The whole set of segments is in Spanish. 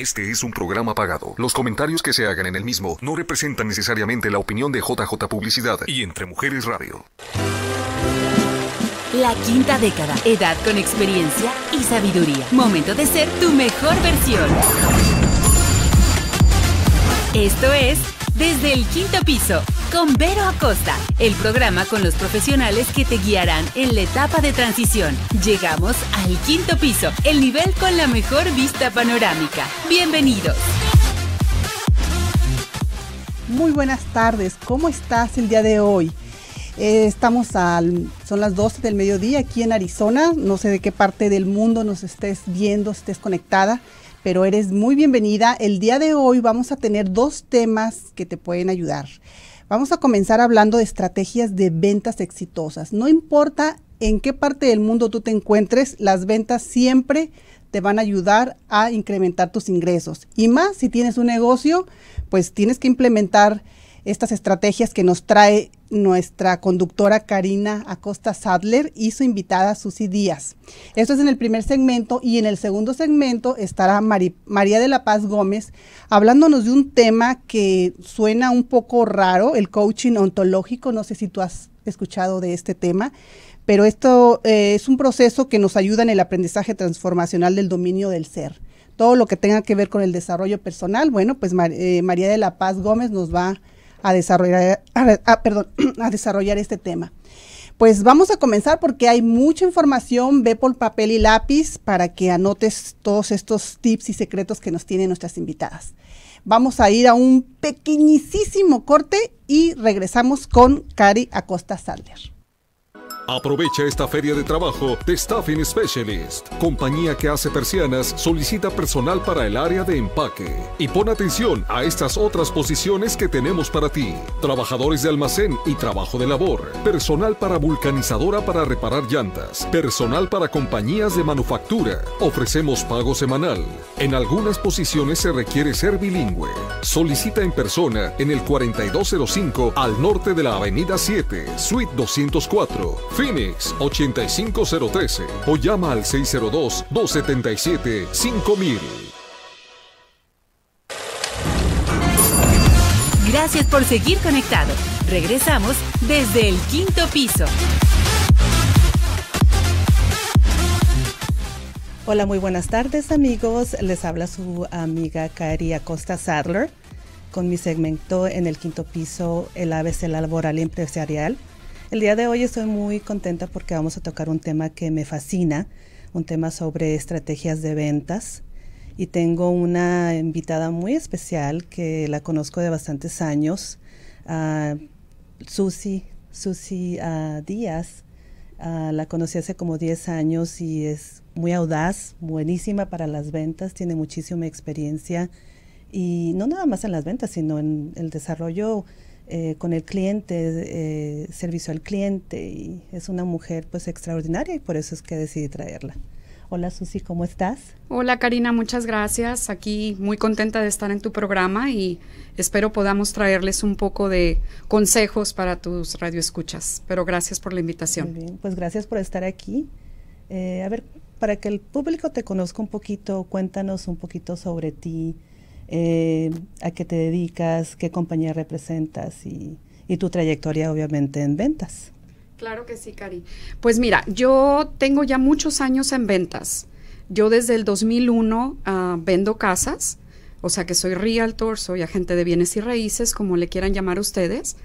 Este es un programa pagado. Los comentarios que se hagan en el mismo no representan necesariamente la opinión de JJ Publicidad y Entre Mujeres Radio. La quinta década, edad con experiencia y sabiduría. Momento de ser tu mejor versión. Esto es Desde el Quinto Piso, con Vero Acosta, el programa con los profesionales que te guiarán en la etapa de transición. Llegamos al quinto piso, el nivel con la mejor vista panorámica. Bienvenidos. Muy buenas tardes, ¿cómo estás el día de hoy? Eh, estamos al, son las 12 del mediodía aquí en Arizona, no sé de qué parte del mundo nos estés viendo, estés conectada pero eres muy bienvenida. El día de hoy vamos a tener dos temas que te pueden ayudar. Vamos a comenzar hablando de estrategias de ventas exitosas. No importa en qué parte del mundo tú te encuentres, las ventas siempre te van a ayudar a incrementar tus ingresos. Y más si tienes un negocio, pues tienes que implementar estas estrategias que nos trae nuestra conductora Karina Acosta Sadler y su invitada Susy Díaz. Esto es en el primer segmento y en el segundo segmento estará María de la Paz Gómez hablándonos de un tema que suena un poco raro, el coaching ontológico. No sé si tú has escuchado de este tema, pero esto eh, es un proceso que nos ayuda en el aprendizaje transformacional del dominio del ser. Todo lo que tenga que ver con el desarrollo personal, bueno, pues eh, María de la Paz Gómez nos va a desarrollar, perdón, a desarrollar este tema. Pues vamos a comenzar porque hay mucha información, ve por papel y lápiz para que anotes todos estos tips y secretos que nos tienen nuestras invitadas. Vamos a ir a un pequeñísimo corte y regresamos con Cari Acosta Sadler. Aprovecha esta feria de trabajo de Staffing Specialist. Compañía que hace persianas solicita personal para el área de empaque. Y pon atención a estas otras posiciones que tenemos para ti. Trabajadores de almacén y trabajo de labor. Personal para vulcanizadora para reparar llantas. Personal para compañías de manufactura. Ofrecemos pago semanal. En algunas posiciones se requiere ser bilingüe. Solicita en persona en el 4205 al norte de la Avenida 7, Suite 204. Phoenix 85013 o llama al 602-277-5000. Gracias por seguir conectado. Regresamos desde el quinto piso. Hola, muy buenas tardes amigos. Les habla su amiga Cari Acosta Sadler con mi segmento en el quinto piso, el ABC laboral y empresarial el día de hoy estoy muy contenta porque vamos a tocar un tema que me fascina, un tema sobre estrategias de ventas. Y tengo una invitada muy especial que la conozco de bastantes años, uh, Susi, Susi ah, Díaz. Ah, la conocí hace como 10 años y es muy audaz, buenísima para las ventas, tiene muchísima experiencia y no nada más en las ventas, sino en el desarrollo eh, con el cliente, eh, servicio al cliente y es una mujer pues extraordinaria y por eso es que decidí traerla. Hola Susi, ¿cómo estás? Hola Karina, muchas gracias. Aquí muy contenta de estar en tu programa y espero podamos traerles un poco de consejos para tus radioescuchas. Pero gracias por la invitación. Muy bien, pues gracias por estar aquí. Eh, a ver, para que el público te conozca un poquito, cuéntanos un poquito sobre ti, eh, a qué te dedicas, qué compañía representas y, tu trayectoria obviamente en ventas. Claro que sí, Cari. Pues mira, yo tengo ya muchos años en ventas. Yo desde el 2001 ah, vendo casas, o sea que soy realtor, soy agente de bienes y raíces, como le quieran llamar ustedes.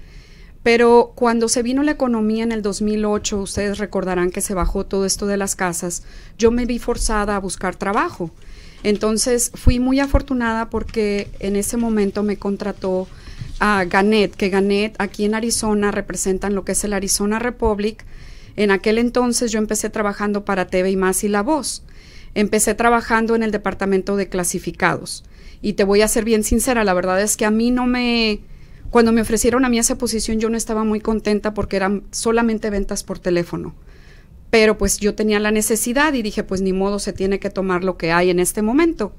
Pero cuando se vino la economía en el 2008, ustedes recordarán que se bajó todo esto de las casas, yo me vi forzada a buscar trabajo. Entonces fui muy afortunada porque en ese momento me contrató a Ganet, que Ganet aquí en Arizona representan lo que es el Arizona Republic. En aquel entonces yo empecé trabajando para TV y más y La Voz. Empecé trabajando en el departamento de clasificados. Y te voy a ser bien sincera, la verdad es que a mí no me... Cuando me ofrecieron a mí esa posición yo no estaba muy contenta porque eran solamente ventas por teléfono pero pues yo tenía la necesidad y dije, pues ni modo, se tiene que tomar lo que hay en este momento.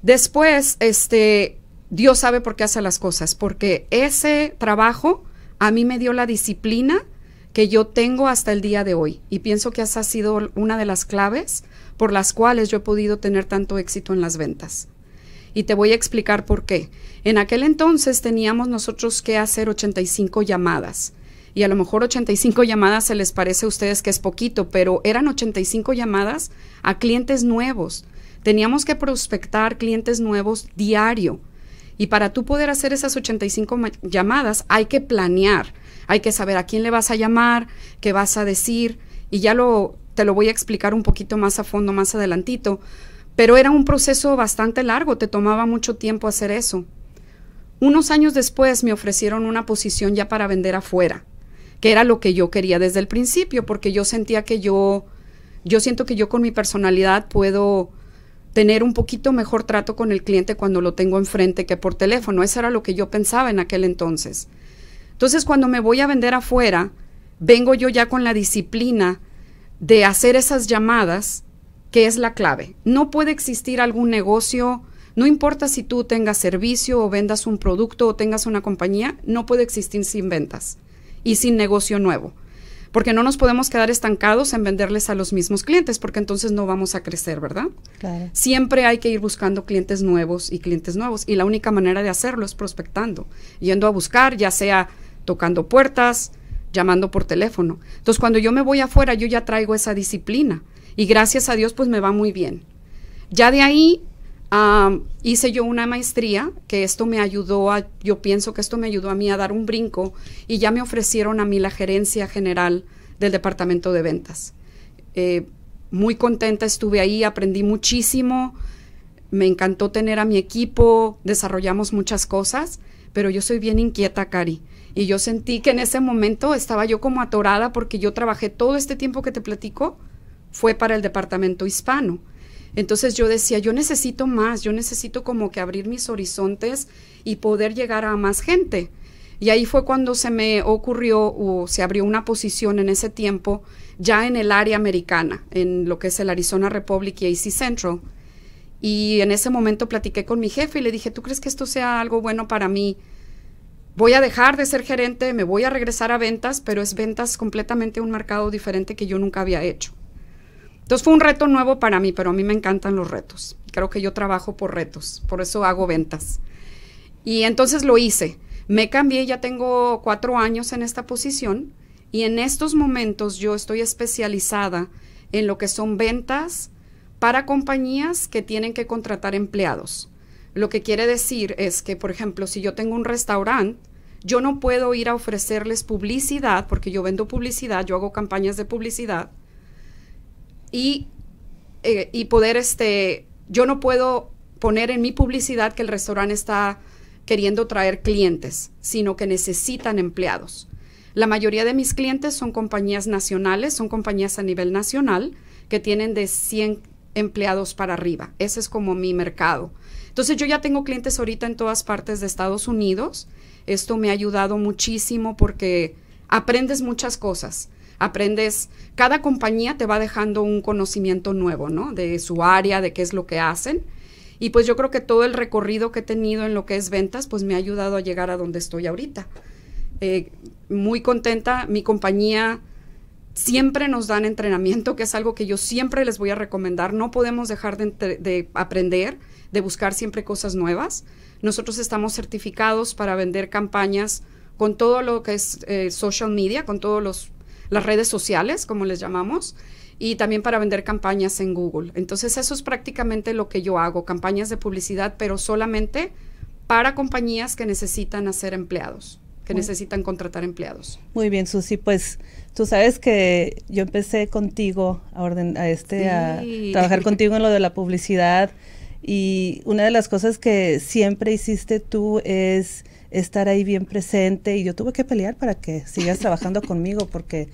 Después, este, Dios sabe por qué hace las cosas, porque ese trabajo a mí me dio la disciplina que yo tengo hasta el día de hoy y pienso que esa ha sido una de las claves por las cuales yo he podido tener tanto éxito en las ventas. Y te voy a explicar por qué. En aquel entonces teníamos nosotros que hacer 85 llamadas. Y a lo mejor 85 llamadas se les parece a ustedes que es poquito, pero eran 85 llamadas a clientes nuevos. Teníamos que prospectar clientes nuevos diario. Y para tú poder hacer esas 85 llamadas hay que planear, hay que saber a quién le vas a llamar, qué vas a decir, y ya lo te lo voy a explicar un poquito más a fondo más adelantito, pero era un proceso bastante largo, te tomaba mucho tiempo hacer eso. Unos años después me ofrecieron una posición ya para vender afuera, que era lo que yo quería desde el principio, porque yo sentía que yo, yo siento que yo con mi personalidad puedo tener un poquito mejor trato con el cliente cuando lo tengo enfrente que por teléfono. Eso era lo que yo pensaba en aquel entonces. Entonces, cuando me voy a vender afuera, vengo yo ya con la disciplina de hacer esas llamadas, que es la clave. No puede existir algún negocio, no importa si tú tengas servicio o vendas un producto o tengas una compañía, no puede existir sin ventas y sin negocio nuevo. Porque no nos podemos quedar estancados en venderles a los mismos clientes, porque entonces no vamos a crecer, ¿verdad? Siempre hay que ir buscando clientes nuevos y clientes nuevos. Y la única manera de hacerlo es prospectando, yendo a buscar, ya sea tocando puertas, llamando por teléfono. Entonces, cuando yo me voy afuera, yo ya traigo esa disciplina y gracias a Dios, pues me va muy bien. Ya de ahí hice yo una maestría, que esto me ayudó a, yo pienso que esto me ayudó a mí a dar un brinco y ya me ofrecieron a mí la gerencia general del departamento de ventas. Eh, muy contenta estuve ahí, aprendí muchísimo, me encantó tener a mi equipo, desarrollamos muchas cosas, pero yo soy bien inquieta, Cari. Y yo sentí que en ese momento estaba yo como atorada porque yo trabajé todo este tiempo que te platico, fue para el departamento hispano. Entonces yo decía, yo necesito más, yo necesito como que abrir mis horizontes y poder llegar a más gente. Y ahí fue cuando se me ocurrió o se abrió una posición en ese tiempo ya en el área americana, en lo que es el Arizona Republic y AC Central. Y en ese momento platiqué con mi jefe y le dije, ¿tú crees que esto sea algo bueno para mí? voy a dejar de ser gerente, me voy a regresar a ventas, pero es ventas completamente un mercado diferente que yo nunca había hecho. Entonces fue un reto nuevo para mí, pero a mí me encantan los retos. Creo que yo trabajo por retos, por eso hago ventas. Y entonces lo hice. Me cambié, ya tengo cuatro años en esta posición y en estos momentos yo estoy especializada en lo que son ventas para compañías que tienen que contratar empleados. Lo que quiere decir es que, por ejemplo, si yo tengo un restaurante, yo no puedo ir a ofrecerles publicidad, porque yo vendo publicidad, yo hago campañas de publicidad, y, eh, y poder, este, yo no puedo poner en mi publicidad que el restaurante está queriendo traer clientes, sino que necesitan empleados. La mayoría de mis clientes son compañías nacionales, son compañías a nivel nacional que tienen de 100 empleados para arriba. Ese es como mi mercado. Entonces yo ya tengo clientes ahorita en todas partes de Estados Unidos. Esto me ha ayudado muchísimo porque aprendes muchas cosas. Aprendes, cada compañía te va dejando un conocimiento nuevo, ¿no? De su área, de qué es lo que hacen. Y pues yo creo que todo el recorrido que he tenido en lo que es ventas, pues me ha ayudado a llegar a donde estoy ahorita. Eh, muy contenta, mi compañía siempre nos dan entrenamiento, que es algo que yo siempre les voy a recomendar. No podemos dejar de aprender de buscar siempre cosas nuevas. Nosotros estamos certificados para vender campañas con todo lo que es eh, social media, con todas las redes sociales, como les llamamos, y también para vender campañas en Google. Entonces eso es prácticamente lo que yo hago, campañas de publicidad, pero solamente para compañías que necesitan hacer empleados, que necesitan contratar empleados. Muy bien, Susi, pues tú sabes que yo empecé contigo a, orden, a, este, a trabajar contigo en lo de la publicidad y una de las cosas que siempre hiciste tú es estar ahí bien presente y yo tuve que pelear para que sigas trabajando conmigo porque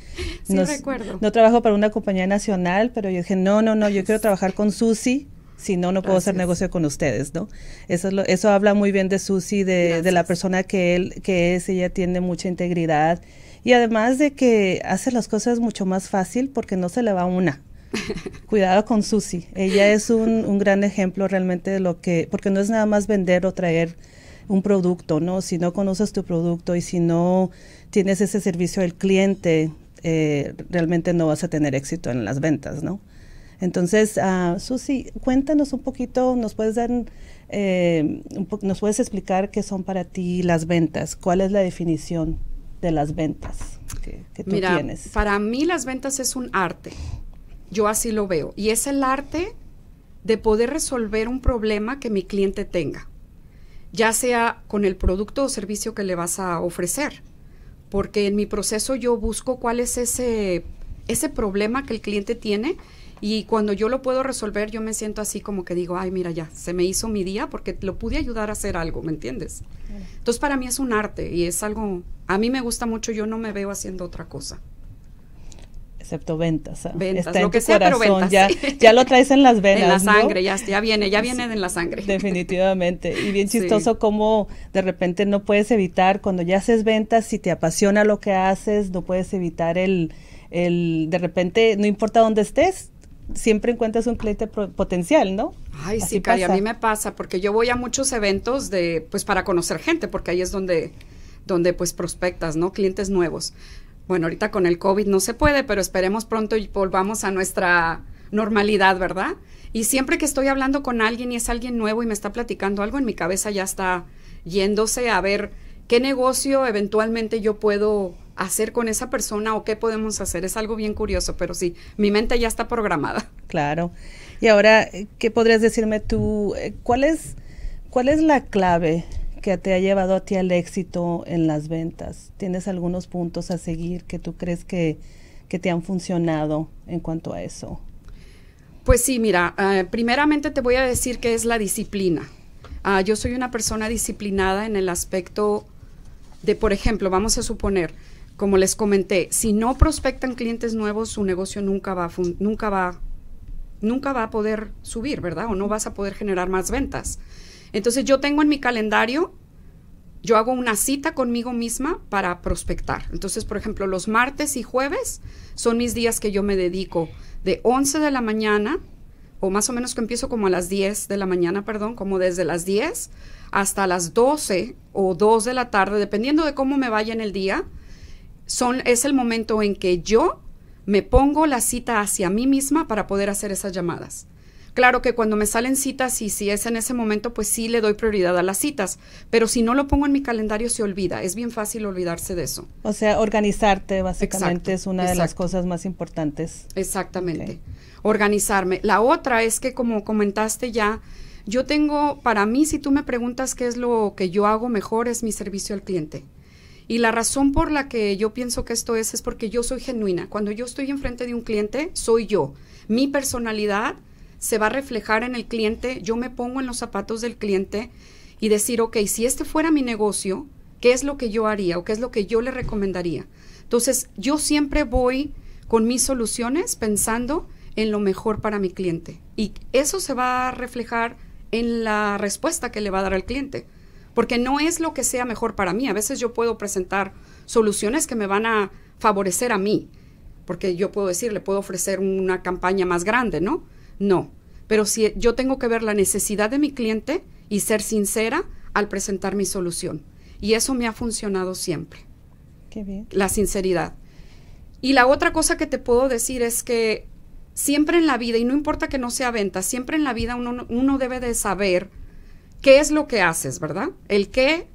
no trabajo para una compañía nacional, pero yo dije, no, no, no, yo quiero trabajar con Susi, si no, no puedo hacer negocio con ustedes, ¿no? Eso, es lo, eso habla muy bien de Susi, de, de, la persona que él que es, ella tiene mucha integridad y además de que hace las cosas mucho más fácil porque no se le va una. Cuidado con Susi. Ella es un, gran ejemplo realmente de lo que, porque no es nada más vender o traer un producto, ¿no? Si no conoces tu producto y si no tienes ese servicio al cliente, eh, realmente no vas a tener éxito en las ventas, ¿no? Entonces, uh, Susi, cuéntanos un poquito, nos puedes dar eh, nos puedes explicar qué son para ti las ventas, cuál es la definición de las ventas que, tú Mira, tienes. Para mí las ventas es un arte, yo así lo veo, y es el arte de poder resolver un problema que mi cliente tenga, ya sea con el producto o servicio que le vas a ofrecer, porque en mi proceso yo busco cuál es ese, ese problema que el cliente tiene y cuando yo lo puedo resolver, yo me siento así como que digo, ay, mira, ya, se me hizo mi día porque lo pude ayudar a hacer algo, ¿me entiendes? Entonces, para mí es un arte y es algo, a mí me gusta mucho, yo no me veo haciendo otra cosa excepto ventas. Ventas, Está lo que sea, pero ventas. Ya, ya, lo traes en las venas. En la sangre, ya, ya viene, ya viene en la sangre. Definitivamente. Y bien chistoso como de repente no puedes evitar, cuando ya haces ventas, si te apasiona lo que haces, no puedes evitar el, el de repente, no importa dónde estés, siempre encuentras un cliente potencial, ¿no? Ay, sí, Cari, a mí me pasa, porque yo voy a muchos eventos de, pues para conocer gente, porque ahí es donde, donde pues prospectas, ¿no? Clientes nuevos. Bueno, ahorita con el COVID no se puede, pero esperemos pronto y volvamos a nuestra normalidad, ¿verdad? Y siempre que estoy hablando con alguien y es alguien nuevo y me está platicando algo, en mi cabeza ya está yéndose a ver qué negocio eventualmente yo puedo hacer con esa persona o qué podemos hacer. Es algo bien curioso, pero sí, mi mente ya está programada. Claro. Y ahora, ¿qué podrías decirme tú? Eh, ¿Cuál es, cuál es la clave que te ha llevado a ti al éxito en las ventas? ¿Tienes algunos puntos a seguir que tú crees que, te han funcionado en cuanto a eso? Pues sí, mira, eh, primeramente te voy a decir que es la disciplina. Ah, yo soy una persona disciplinada en el aspecto de, por ejemplo, vamos a suponer, como les comenté, si no prospectan clientes nuevos, su negocio nunca va, nunca va, nunca va a poder subir, ¿verdad? O no vas a poder generar más ventas. Entonces yo tengo en mi calendario, yo hago una cita conmigo misma para prospectar. Entonces, por ejemplo, los martes y jueves son mis días que yo me dedico de 11 de la mañana, o más o menos que empiezo como a las 10 de la mañana, perdón, como desde las 10 hasta las 12 o 2 de la tarde, dependiendo de cómo me vaya en el día, son, es el momento en que yo me pongo la cita hacia mí misma para poder hacer esas llamadas. Claro que cuando me salen citas y si es en ese momento, pues sí le doy prioridad a las citas, pero si no lo pongo en mi calendario se olvida, es bien fácil olvidarse de eso. O sea, organizarte básicamente es una de las cosas más importantes. Exactamente, organizarme. La otra es que como comentaste ya, yo tengo, para mí, si tú me preguntas qué es lo que yo hago mejor, es mi servicio al cliente. Y la razón por la que yo pienso que esto es, es porque yo soy genuina. Cuando yo estoy enfrente de un cliente, soy yo. Mi personalidad se va a reflejar en el cliente, yo me pongo en los zapatos del cliente y decir, ok, si este fuera mi negocio, ¿qué es lo que yo haría o qué es lo que yo le recomendaría? Entonces, yo siempre voy con mis soluciones pensando en lo mejor para mi cliente. Y eso se va a reflejar en la respuesta que le va a dar al cliente. Porque no es lo que sea mejor para mí. A veces yo puedo presentar soluciones que me van a favorecer a mí. Porque yo puedo decir, le puedo ofrecer una campaña más grande, ¿no? No, pero si yo tengo que ver la necesidad de mi cliente y ser sincera al presentar mi solución. Y eso me ha funcionado siempre. Qué bien. La sinceridad. Y la otra cosa que te puedo decir es que siempre en la vida, y no importa que no sea venta, siempre en la vida uno, uno debe de saber qué es lo que haces, ¿verdad? El qué,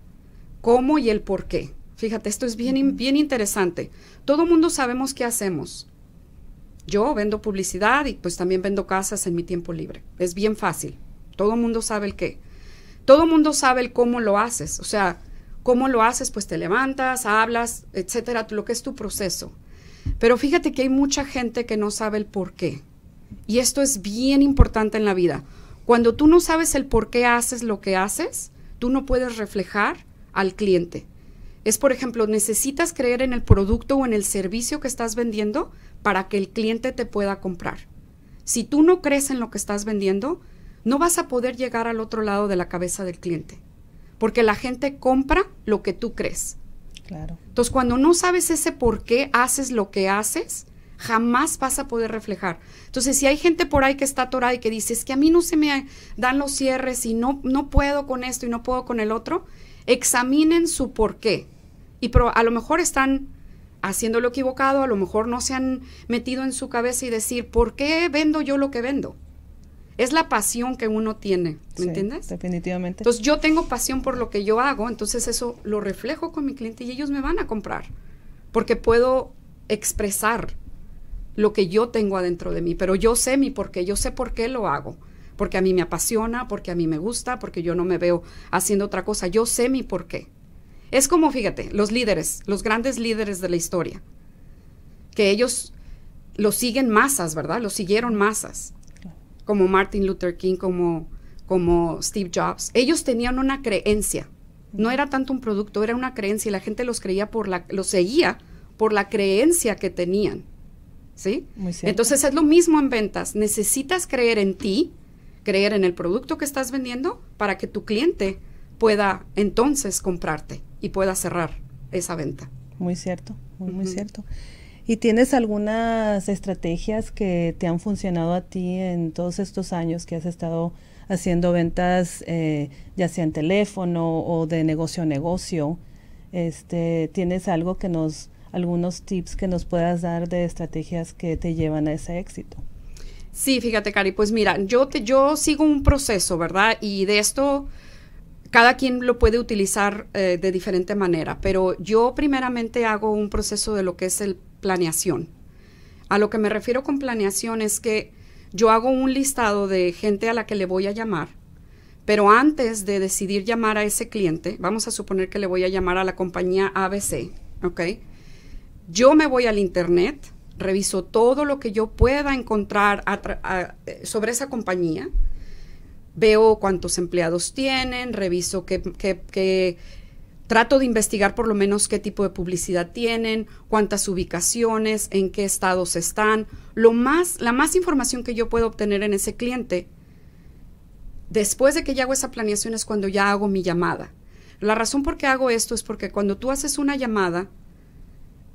cómo y el por qué. Fíjate, esto es bien, bien interesante. Todo mundo sabemos qué hacemos, yo vendo publicidad y pues también vendo casas en mi tiempo libre. Es bien fácil. Todo el mundo sabe el qué. Todo el mundo sabe el cómo lo haces. O sea, cómo lo haces, pues te levantas, hablas, etcétera, lo que es tu proceso. Pero fíjate que hay mucha gente que no sabe el por qué. Y esto es bien importante en la vida. Cuando tú no sabes el por qué haces lo que haces, tú no puedes reflejar al cliente. Es, por ejemplo, necesitas creer en el producto o en el servicio que estás vendiendo para que el cliente te pueda comprar. Si tú no crees en lo que estás vendiendo, no vas a poder llegar al otro lado de la cabeza del cliente, porque la gente compra lo que tú crees. Claro. Entonces, cuando no sabes ese por qué haces lo que haces, jamás vas a poder reflejar. Entonces, si hay gente por ahí que está atorada y que dice, es que a mí no se me dan los cierres y no, no puedo con esto y no puedo con el otro, examinen su por qué. Y a lo mejor están haciendo lo equivocado, a lo mejor no se han metido en su cabeza y decir, ¿por qué vendo yo lo que vendo? es la pasión que uno tiene, ¿me entiendes? Definitivamente. Entonces yo tengo pasión por lo que yo hago, entonces eso lo reflejo con mi cliente y ellos me van a comprar, porque puedo expresar lo que yo tengo adentro de mí, pero yo sé mi por qué, yo sé por qué lo hago, porque a mí me apasiona, porque a mí me gusta, porque yo no me veo haciendo otra cosa, yo sé mi por qué. Es como, fíjate, los líderes, los grandes líderes de la historia, que ellos lo siguen masas, ¿verdad? Lo siguieron masas, como Martin Luther King, como, como Steve Jobs. Ellos tenían una creencia, no era tanto un producto, era una creencia y la gente los creía por la, los seguía por la creencia que tenían. ¿Sí? Entonces es lo mismo en ventas. Necesitas creer en ti, creer en el producto que estás vendiendo para que tu cliente pueda entonces comprarte y pueda cerrar esa venta. Muy cierto, muy, muy cierto. ¿Y tienes algunas estrategias que te han funcionado a ti en todos estos años que has estado haciendo ventas, eh, ya sea en teléfono o de negocio a negocio? Este, ¿Tienes algo que nos, algunos tips que nos puedas dar de estrategias que te llevan a ese éxito? Sí, fíjate, Cari, pues mira, yo, te, yo sigo un proceso, ¿verdad? Y de esto cada quien lo puede utilizar eh, de diferente manera, pero yo primeramente hago un proceso de lo que es el planeación. A lo que me refiero con planeación es que yo hago un listado de gente a la que le voy a llamar, pero antes de decidir llamar a ese cliente, vamos a suponer que le voy a llamar a la compañía ABC, ¿ok? Yo me voy al internet, reviso todo lo que yo pueda encontrar sobre esa compañía, veo cuántos empleados tienen, reviso qué, trato de investigar por lo menos qué tipo de publicidad tienen, cuántas ubicaciones, en qué estados están, lo más, la más información que yo puedo obtener en ese cliente. Después de que ya hago esa planeación es cuando ya hago mi llamada. La razón por qué hago esto es porque cuando tú haces una llamada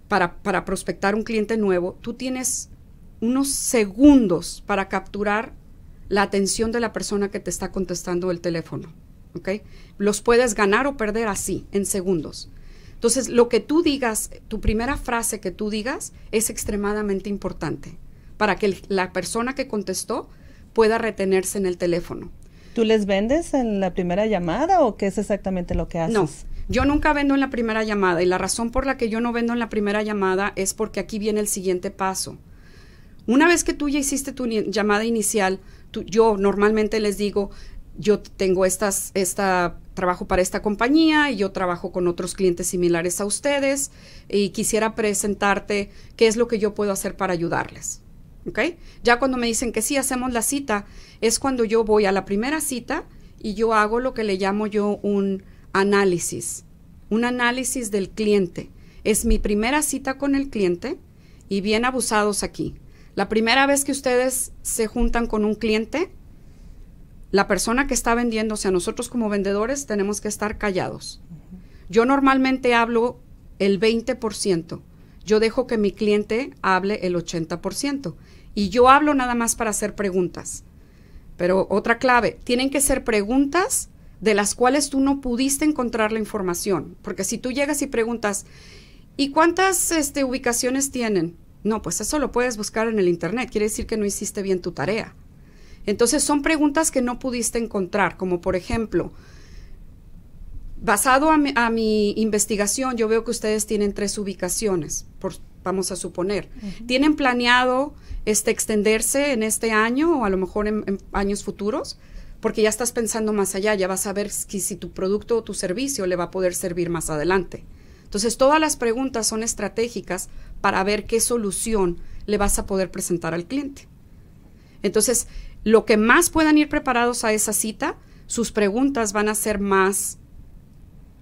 para, para prospectar un cliente nuevo, tú tienes unos segundos para capturar la atención de la persona que te está contestando el teléfono. ¿Ok? Los puedes ganar o perder así, en segundos. Entonces, lo que tú digas, tu primera frase que tú digas es extremadamente importante para que la persona que contestó pueda retenerse en el teléfono. ¿Tú les vendes en la primera llamada o qué es exactamente lo que haces? No, yo nunca vendo en la primera llamada y la razón por la que yo no vendo en la primera llamada es porque aquí viene el siguiente paso. Una vez que tú ya hiciste tu llamada inicial, yo normalmente les digo, yo tengo estas, esta, trabajo para esta compañía y yo trabajo con otros clientes similares a ustedes y quisiera presentarte qué es lo que yo puedo hacer para ayudarles. ¿Ok? Ya cuando me dicen que sí, hacemos la cita, es cuando yo voy a la primera cita y yo hago lo que le llamo yo un análisis, un análisis del cliente. Es mi primera cita con el cliente y bien abusados aquí. La primera vez que ustedes se juntan con un cliente, la persona que está vendiendo, o sea, nosotros como vendedores tenemos que estar callados. Yo normalmente hablo el 20%. Yo dejo que mi cliente hable el 80%. Y yo hablo nada más para hacer preguntas. Pero otra clave, tienen que ser preguntas de las cuales tú no pudiste encontrar la información. Porque si tú llegas y preguntas, ¿y cuántas este, ubicaciones tienen? No, pues eso lo puedes buscar en el Internet, quiere decir que no hiciste bien tu tarea. Entonces son preguntas que no pudiste encontrar, como por ejemplo, basado a mi, investigación, yo veo que ustedes tienen tres ubicaciones, por, vamos a suponer. ¿Tienen planeado este, extenderse en este año o a lo mejor en, años futuros? Porque ya estás pensando más allá, ya vas a ver si, si tu producto o tu servicio le va a poder servir más adelante. Entonces, todas las preguntas son estratégicas para ver qué solución le vas a poder presentar al cliente. Entonces, lo que más puedan ir preparados a esa cita, sus preguntas van a ser más,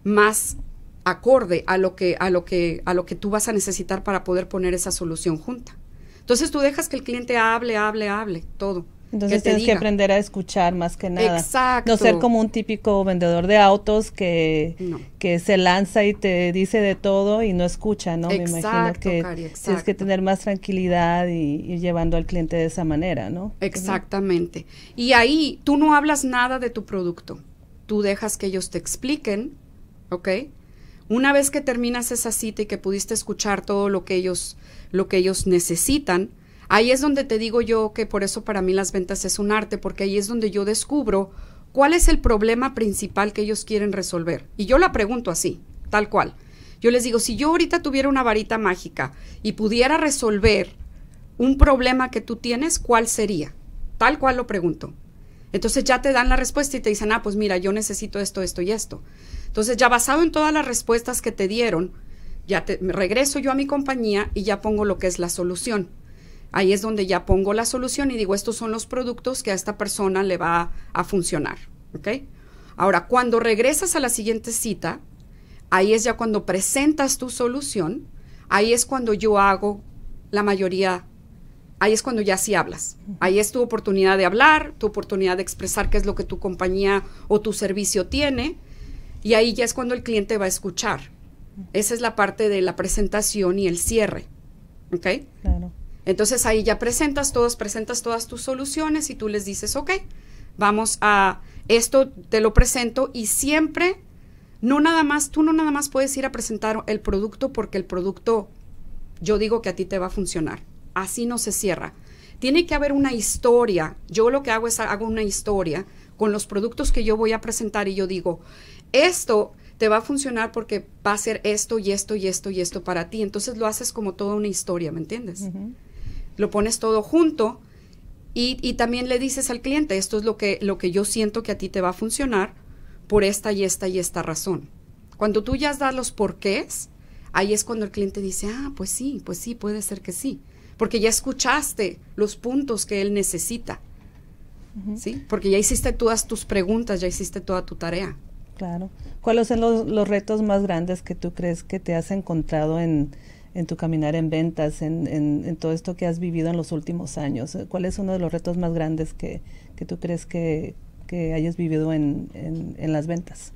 más acorde a lo que, a lo que, a lo que tú vas a necesitar para poder poner esa solución junta. Entonces tú dejas que el cliente hable, hable, hable, todo. Entonces tienes que aprender a escuchar más que nada. Exacto. No ser como un típico vendedor de autos que, que se lanza y te dice de todo y no escucha, ¿no? Exacto, Me imagino que tienes que tener más tranquilidad y ir llevando al cliente de esa manera, ¿no? Exactamente. Y ahí tú no hablas nada de tu producto. Tú dejas que ellos te expliquen, ¿ok? Una vez que terminas esa cita y que pudiste escuchar todo lo que ellos, lo que ellos necesitan, Ahí es donde te digo yo que por eso para mí las ventas es un arte, porque ahí es donde yo descubro cuál es el problema principal que ellos quieren resolver. Y yo la pregunto así, tal cual. Yo les digo, si yo ahorita tuviera una varita mágica y pudiera resolver un problema que tú tienes, ¿cuál sería? Tal cual lo pregunto. Entonces ya te dan la respuesta y te dicen, ah, pues mira, yo necesito esto, esto y esto. Entonces ya basado en todas las respuestas que te dieron, ya te regreso yo a mi compañía y ya pongo lo que es la solución. Ahí es donde ya pongo la solución y digo, estos son los productos que a esta persona le va a funcionar. ¿Ok? Ahora, cuando regresas a la siguiente cita, ahí es ya cuando presentas tu solución, ahí es cuando yo hago la mayoría, ahí es cuando ya sí hablas. Ahí es tu oportunidad de hablar, tu oportunidad de expresar qué es lo que tu compañía o tu servicio tiene, y ahí ya es cuando el cliente va a escuchar. Esa es la parte de la presentación y el cierre. ¿Ok? Claro. Entonces ahí ya presentas todos, presentas todas tus soluciones y tú les dices, ok, vamos a, esto te lo presento y siempre, no nada más, tú no nada más puedes ir a presentar el producto porque el producto, yo digo que a ti te va a funcionar. Así no se cierra. Tiene que haber una historia. Yo lo que hago es hago una historia con los productos que yo voy a presentar y yo digo, esto te va a funcionar porque va a ser esto y esto y esto y esto para ti. Entonces lo haces como toda una historia, ¿me entiendes? Lo pones todo junto y, y, también le dices al cliente, esto es lo que, lo que yo siento que a ti te va a funcionar por esta y esta y esta razón. Cuando tú ya das los porqués, ahí es cuando el cliente dice, ah, pues sí, pues sí, puede ser que sí. Porque ya escuchaste los puntos que él necesita. ¿Sí? Porque ya hiciste todas tus preguntas, ya hiciste toda tu tarea. Claro. ¿Cuáles son los, retos más grandes que tú crees que te has encontrado en, tu caminar en ventas, en, todo esto que has vivido en los últimos años? ¿Cuál es uno de los retos más grandes que, tú crees que, hayas vivido en, las ventas?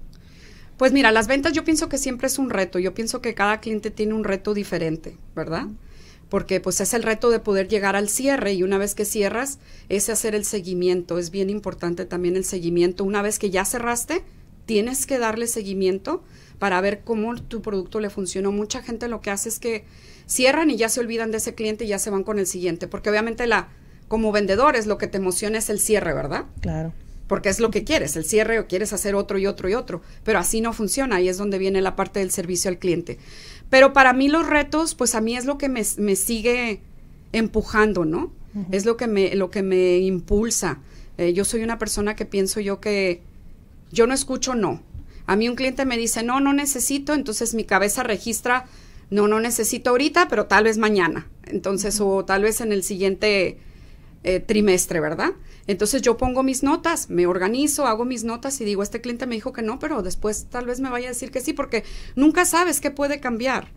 Pues mira, las ventas yo pienso que siempre es un reto. Yo pienso que cada cliente tiene un reto diferente, ¿verdad? Porque pues es el reto de poder llegar al cierre y una vez que cierras, es hacer el seguimiento. Es bien importante también el seguimiento. Una vez que ya cerraste, tienes que darle seguimiento para ver cómo tu producto le funcionó. Mucha gente lo que hace es que cierran y ya se olvidan de ese cliente y ya se van con el siguiente, porque obviamente la como vendedores lo que te emociona es el cierre, ¿verdad? Claro. Porque es lo que quieres, el cierre o quieres hacer otro y otro y otro, pero así no funciona y es donde viene la parte del servicio al cliente. Pero para mí los retos, pues a mí es lo que me, sigue empujando, ¿no? Es lo que me, lo que me impulsa. Eh, yo soy una persona que pienso yo que yo no escucho no. A mí un cliente me dice, no, no necesito, entonces mi cabeza registra, no, no necesito ahorita, pero tal vez mañana. Entonces, o tal vez en el siguiente eh, trimestre, ¿verdad? Entonces yo pongo mis notas, me organizo, hago mis notas y digo, este cliente me dijo que no, pero después tal vez me vaya a decir que sí, porque nunca sabes qué puede cambiar.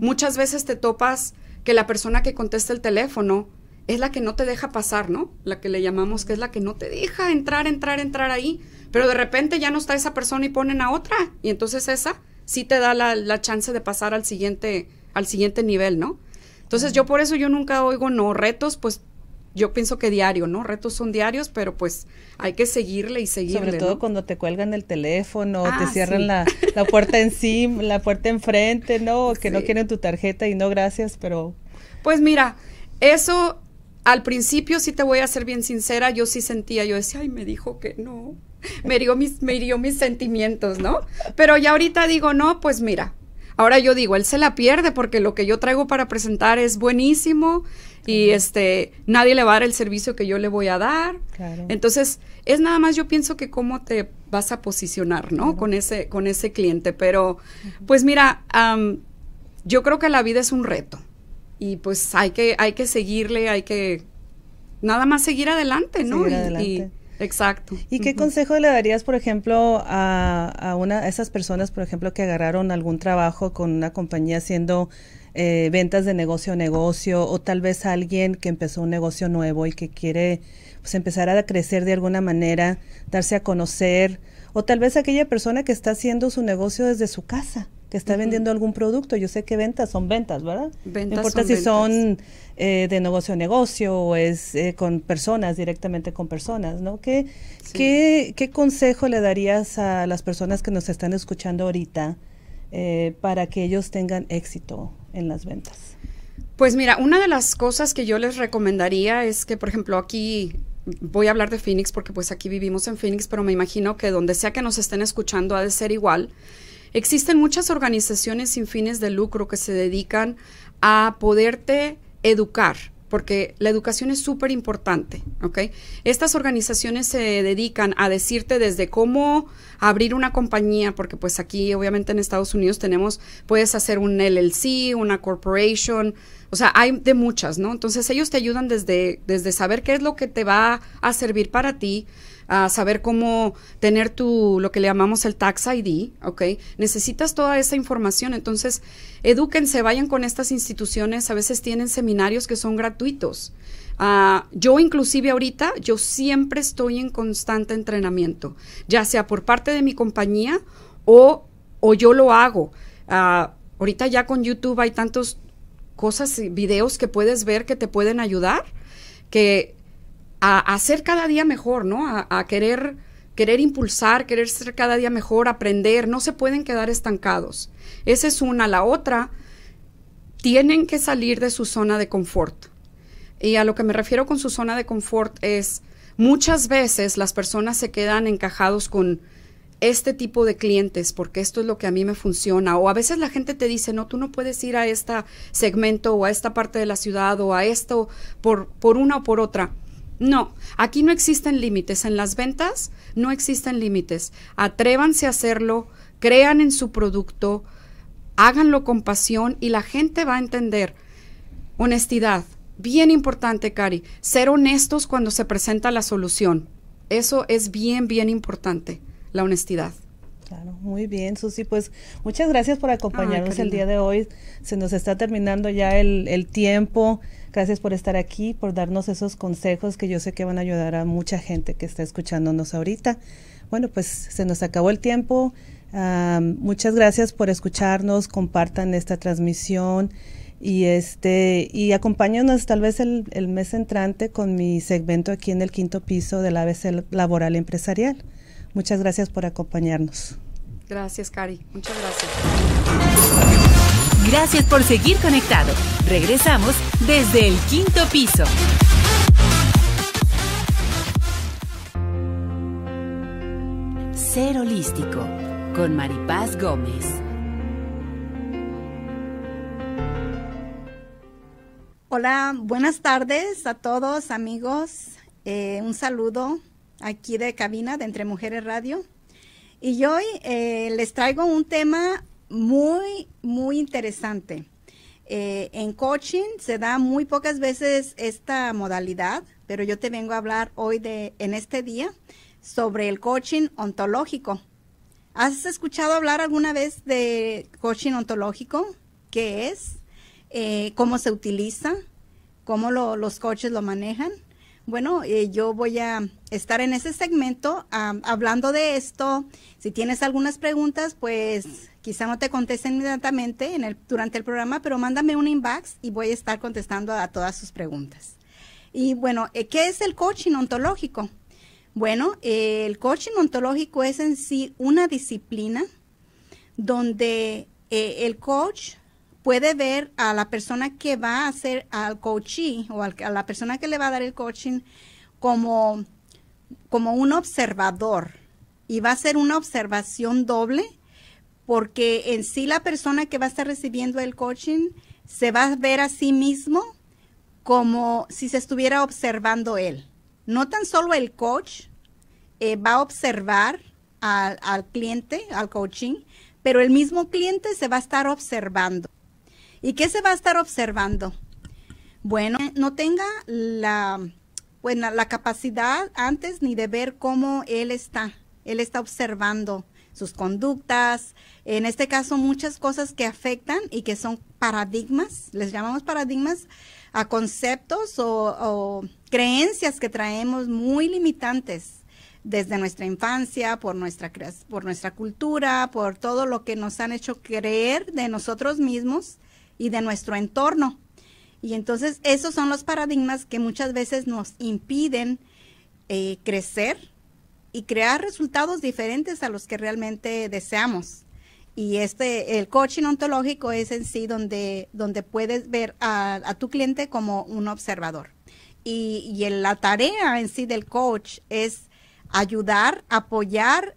Muchas veces te topas que la persona que contesta el teléfono es la que no te deja pasar, ¿no? La que le llamamos que es la que no te deja entrar, entrar, entrar ahí. Pero de repente ya no está esa persona y ponen a otra. Y entonces esa sí te da la, la chance de pasar al siguiente, al siguiente nivel, ¿no? Entonces yo por eso yo nunca oigo no retos, pues yo pienso que diario, ¿no? Retos son diarios, pero pues hay que seguirle y seguirle. Sobre todo cuando te cuelgan el teléfono, te ah, cierran la, la, puerta encima, la puerta enfrente, ¿no? Que no quieren tu tarjeta y no gracias, pero... Pues mira, eso al principio sí te voy a ser bien sincera, yo sí sentía, yo decía, ay, me dijo que no, me hirió mis, me hirió mis sentimientos, ¿no? Pero ya ahorita digo, no, pues mira, ahora yo digo, él se la pierde porque lo que yo traigo para presentar es buenísimo y este, nadie le va a dar el servicio que yo le voy a dar. Entonces, es nada más yo pienso que cómo te vas a posicionar, ¿no? Con ese, con ese cliente. Pero, pues mira, yo creo que la vida es un reto y pues hay que, hay que seguirle, hay que nada más seguir adelante, ¿no? Seguir adelante. Exacto. ¿Y qué consejo le darías, por ejemplo, a, a, una, a esas personas, por ejemplo, que agarraron algún trabajo con una compañía haciendo eh, ventas de negocio a negocio, o tal vez alguien que empezó un negocio nuevo y que quiere pues, empezar a crecer de alguna manera, darse a conocer, o tal vez aquella persona que está haciendo su negocio desde su casa? que está vendiendo algún producto. Yo sé que ventas son ventas, ¿verdad? Ventas no importa si son eh, de negocio a negocio o es eh, con personas, directamente con personas, ¿no? ¿Qué, ¿qué, ¿Qué consejo le darías a las personas que nos están escuchando ahorita eh, para que ellos tengan éxito en las ventas? Pues mira, una de las cosas que yo les recomendaría es que, por ejemplo, aquí voy a hablar de Phoenix porque pues aquí vivimos en Phoenix, pero me imagino que donde sea que nos estén escuchando ha de ser igual. Existen muchas organizaciones sin fines de lucro que se dedican a poderte educar, porque la educación es súper importante, ¿ok? Estas organizaciones se dedican a decirte desde cómo abrir una compañía, porque pues aquí obviamente en Estados Unidos tenemos, puedes hacer un LLC, una corporation, o sea, hay de muchas, ¿no? Entonces ellos te ayudan desde, desde saber qué es lo que te va a servir para ti, a saber cómo tener tu, lo que le llamamos el tax ID, ¿ok? Necesitas toda esa información, entonces edúquense, vayan con estas instituciones, a veces tienen seminarios que son gratuitos. Ah, yo inclusive ahorita, yo siempre estoy en constante entrenamiento, ya sea por parte de mi compañía o, o yo lo hago. Uh, ahorita ya con YouTube hay tantos cosas, videos que puedes ver que te pueden ayudar, que a, hacer cada día mejor, ¿no? A, querer, querer impulsar, querer ser cada día mejor, aprender, no se pueden quedar estancados. Esa es una. La otra, tienen que salir de su zona de confort. Y a lo que me refiero con su zona de confort es, muchas veces las personas se quedan encajados con este tipo de clientes porque esto es lo que a mí me funciona. O a veces la gente te dice, no, tú no puedes ir a este segmento o a esta parte de la ciudad o a esto por, por una o por otra. No, aquí no existen límites. En las ventas no existen límites. Atrévanse a hacerlo, crean en su producto, háganlo con pasión y la gente va a entender. Honestidad, bien importante, Cari. Ser honestos cuando se presenta la solución. Eso es bien, bien importante la honestidad. Claro, muy bien, Susi. Pues muchas gracias por acompañarnos el día de hoy. Se nos está terminando ya el, el, tiempo. Gracias por estar aquí, por darnos esos consejos que yo sé que van a ayudar a mucha gente que está escuchándonos ahorita. Bueno, pues se nos acabó el tiempo. muchas gracias por escucharnos. Compartan esta transmisión y este y acompáñanos tal vez el, el mes entrante con mi segmento aquí en el quinto piso del ABC Laboral Empresarial. Muchas gracias por acompañarnos. Gracias, Cari. Muchas gracias. Gracias por seguir conectado. Regresamos desde el quinto piso. Ser holístico con Maripaz Gómez. Hola, buenas tardes a todos amigos. Eh, un saludo aquí de cabina de Entre Mujeres Radio. Y hoy eh, les traigo un tema muy, muy interesante. Eh, en coaching se da muy pocas veces esta modalidad, pero yo te vengo a hablar hoy de, en este día, sobre el coaching ontológico. ¿Has escuchado hablar alguna vez de coaching ontológico? ¿Qué es? Eh, ¿Cómo se utiliza? ¿Cómo los coaches lo manejan? Bueno, eh, yo voy a estar en ese segmento hablando de esto. Si tienes algunas preguntas, pues quizá no te conteste inmediatamente durante el programa, pero mándame un inbox y voy a estar contestando a todas sus preguntas. Y bueno, eh, ¿qué es el coaching ontológico? Bueno, el coaching ontológico es en sí una disciplina donde eh, el coach puede ver a la persona que va a hacer al coachee o a la persona que le va a dar el coaching como, como un observador. Y va a ser una observación doble porque en sí la persona que va a estar recibiendo el coaching se va a ver a sí mismo como si se estuviera observando él. No tan solo el coach eh, va a observar al cliente, al coaching, pero el mismo cliente se va a estar observando. ¿Y qué se va a estar observando? Bueno, no tenga la, bueno, la capacidad antes ni de ver cómo él está. Él está observando sus conductas, en este caso muchas cosas que afectan y que son paradigmas, les llamamos paradigmas a conceptos o, creencias que traemos muy limitantes desde nuestra infancia, por nuestra, por nuestra cultura, por todo lo que nos han hecho creer de nosotros mismos y de nuestro entorno. Y entonces esos son los paradigmas que muchas veces nos impiden eh, crecer y crear resultados diferentes a los que realmente deseamos. Y este, el coaching ontológico es en sí donde, donde puedes ver a, tu cliente como un observador. Y, y la tarea en sí del coach es ayudar, apoyar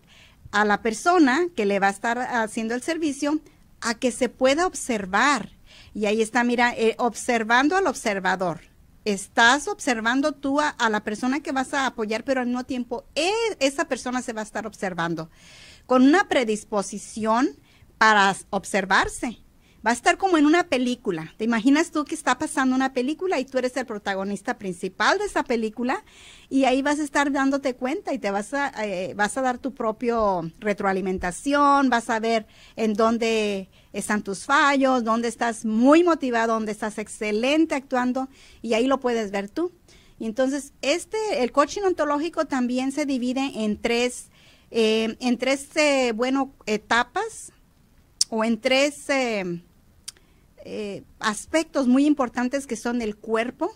a la persona que le va a estar haciendo el servicio a que se pueda observar. Y ahí está, mira, eh, observando al observador. Estás observando tú a, la persona que vas a apoyar, pero al mismo tiempo e, esa persona se va a estar observando con una predisposición para observarse. Va a estar como en una película. ¿Te imaginas tú que está pasando una película y tú eres el protagonista principal de esa película? Y ahí vas a estar dándote cuenta y te vas a, eh, vas a dar tu propio retroalimentación, vas a ver en dónde están tus fallos, dónde estás muy motivado, dónde estás excelente actuando y ahí lo puedes ver tú. Y entonces, este, el coaching ontológico también se divide en tres, eh, en tres, eh, bueno, etapas o en tres eh, eh, aspectos muy importantes que son el cuerpo,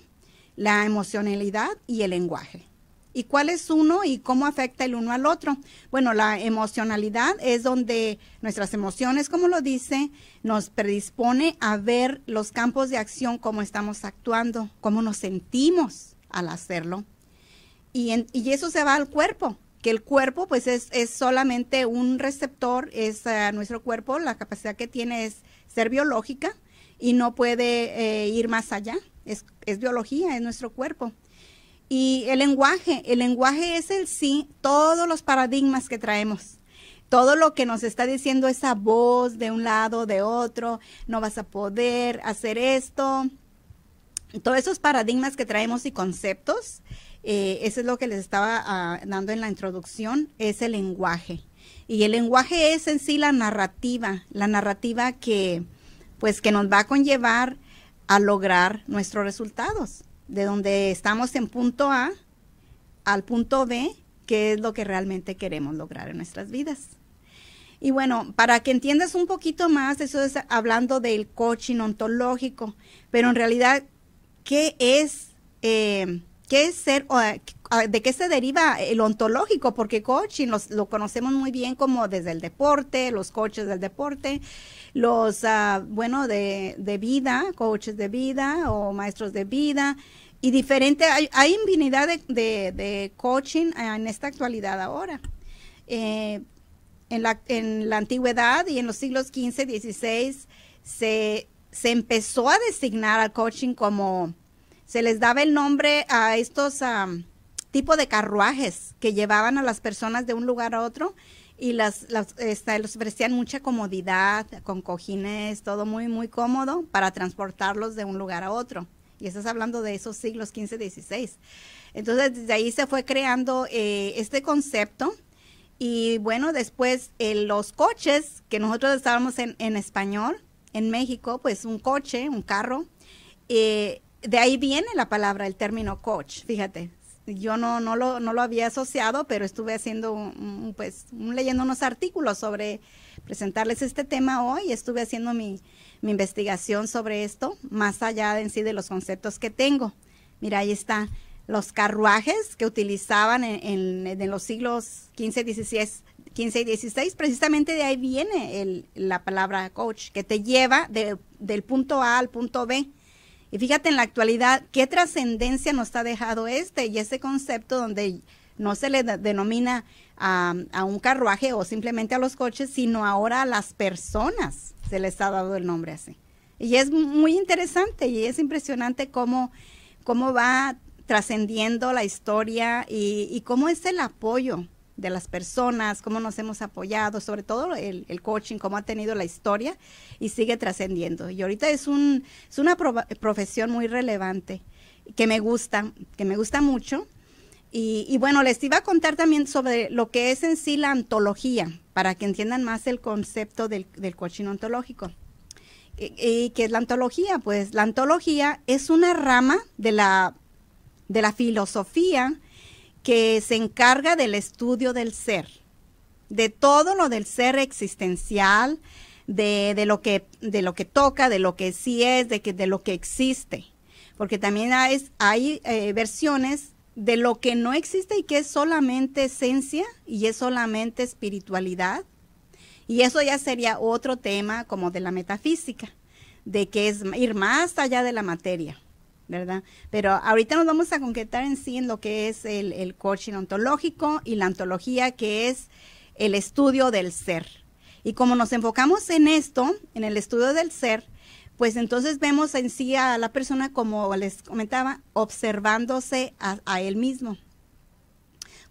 la emocionalidad y el lenguaje. ¿Y cuál es uno y cómo afecta el uno al otro? Bueno, la emocionalidad es donde nuestras emociones, como lo dice, nos predispone a ver los campos de acción, cómo estamos actuando, cómo nos sentimos al hacerlo. Y, y eso se va al cuerpo que el cuerpo pues es, es solamente un receptor, es uh, nuestro cuerpo, la capacidad que tiene es ser biológica y no puede eh, ir más allá, es, es biología, es nuestro cuerpo. Y el lenguaje, el lenguaje es el sí, todos los paradigmas que traemos. Todo lo que nos está diciendo esa voz de un lado, de otro, no vas a poder hacer esto, todos esos paradigmas que traemos y conceptos eh, eso es lo que les estaba ah, dando en la introducción, es el lenguaje. Y el lenguaje es en sí la narrativa, la narrativa que, pues, que nos va a conllevar a lograr nuestros resultados, de donde estamos en punto A al punto B, que es lo que realmente queremos lograr en nuestras vidas. Y bueno, para que entiendas un poquito más, eso es hablando del coaching ontológico, pero en realidad, ¿qué es eh, ¿Qué es ser, de qué se deriva el ontológico? Porque coaching lo conocemos muy bien como desde el deporte, los coaches del deporte, los, uh, bueno, de, de, vida, coaches de vida o maestros de vida, y diferente, hay, hay infinidad de, de, coaching en esta actualidad ahora. Eh, en, la, en la antigüedad y en los siglos XV, XVI, se, se empezó a designar al coaching como se les daba el nombre a estos tipos de carruajes que llevaban a las personas de un lugar a otro y las, las este, ofrecían mucha comodidad, con cojines, todo muy, muy cómodo para transportarlos de un lugar a otro. Y estás hablando de esos siglos 15, 16. Entonces, desde ahí se fue creando eh, este concepto. Y bueno, después eh, los coches, que nosotros estábamos en, en, español, en México, pues un coche, un carro, eh, de ahí viene la palabra, el término coach, fíjate. Yo no, no, lo, no lo había asociado, pero estuve haciendo, pues, leyendo unos artículos sobre presentarles este tema hoy. Estuve haciendo mi, investigación sobre esto, más allá en sí de los conceptos que tengo. Mira, ahí está los carruajes que utilizaban en, los siglos 15, 16, 15 y 16, precisamente de ahí viene la palabra coach, que te lleva del punto A al punto B y fíjate en la actualidad qué trascendencia nos ha dejado este y ese concepto donde no se le denomina a, un carruaje o simplemente a los coches, sino ahora a las personas se les ha dado el nombre así. Y es muy interesante y es impresionante cómo, cómo va trascendiendo la historia y, cómo es el apoyo de las personas, cómo nos hemos apoyado, sobre todo el, coaching, cómo ha tenido la historia y sigue trascendiendo. Y ahorita es, un, es una profesión muy relevante que me gusta, que me gusta mucho. Y, bueno, les iba a contar también sobre lo que es en sí la antología, para que entiendan más el concepto del, coaching ontológico. ¿Y, qué es la antología? Pues la antología es una rama de la, de la filosofía que se encarga del estudio del ser, de todo lo del ser existencial, de, lo, que, de lo que toca, de lo que sí es, de, que, de lo que existe. Porque también hay, hay eh, versiones de lo que no existe y que es solamente esencia y es solamente espiritualidad. Y eso ya sería otro tema como de la metafísica, de que es ir más allá de la materia, ¿verdad? Pero ahorita nos vamos a concretar en sí en lo que es el, el coaching ontológico y la ontología, que es el estudio del ser. Y como nos enfocamos en esto, en el estudio del ser, pues entonces vemos en sí a la persona, como les comentaba, observándose a, él mismo.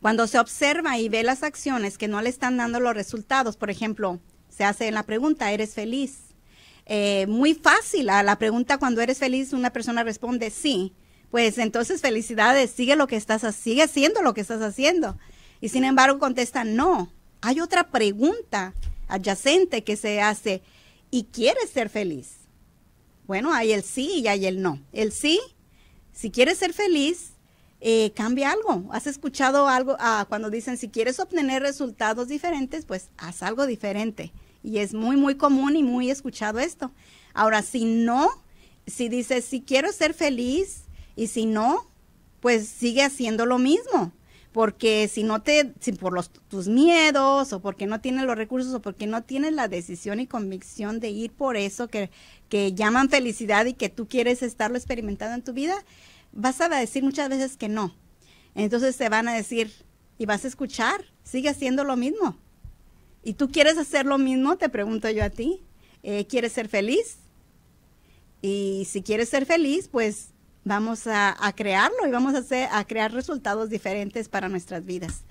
Cuando se observa y ve las acciones que no le están dando los resultados, por ejemplo, se hace la pregunta, ¿eres feliz? Eh, muy fácil, a la pregunta cuando eres feliz una persona responde sí, pues entonces felicidades, sigue lo que estás, sigue haciendo lo que estás haciendo. Y sin embargo contesta no. Hay otra pregunta adyacente que se hace, ¿y quieres ser feliz? Bueno, hay el sí y hay el no. El sí, si quieres ser feliz, eh, cambia algo. ¿Has escuchado algo ah, cuando dicen si quieres obtener resultados diferentes, pues haz algo diferente? Y es muy, muy común y muy escuchado esto. Ahora, si no, si dices si quiero ser feliz y si no, pues sigue haciendo lo mismo porque si no te, si por los, tus miedos o porque no tienes los recursos o porque no tienes la decisión y convicción de ir por eso que, que llaman felicidad y que tú quieres estarlo experimentando en tu vida, vas a decir muchas veces que no. Entonces te van a decir y vas a escuchar, sigue haciendo lo mismo. ¿Y tú quieres hacer lo mismo? Te pregunto yo a ti. Eh, ¿Quieres ser feliz? Y si quieres ser feliz, pues vamos a, crearlo y vamos a, hacer, a crear resultados diferentes para nuestras vidas.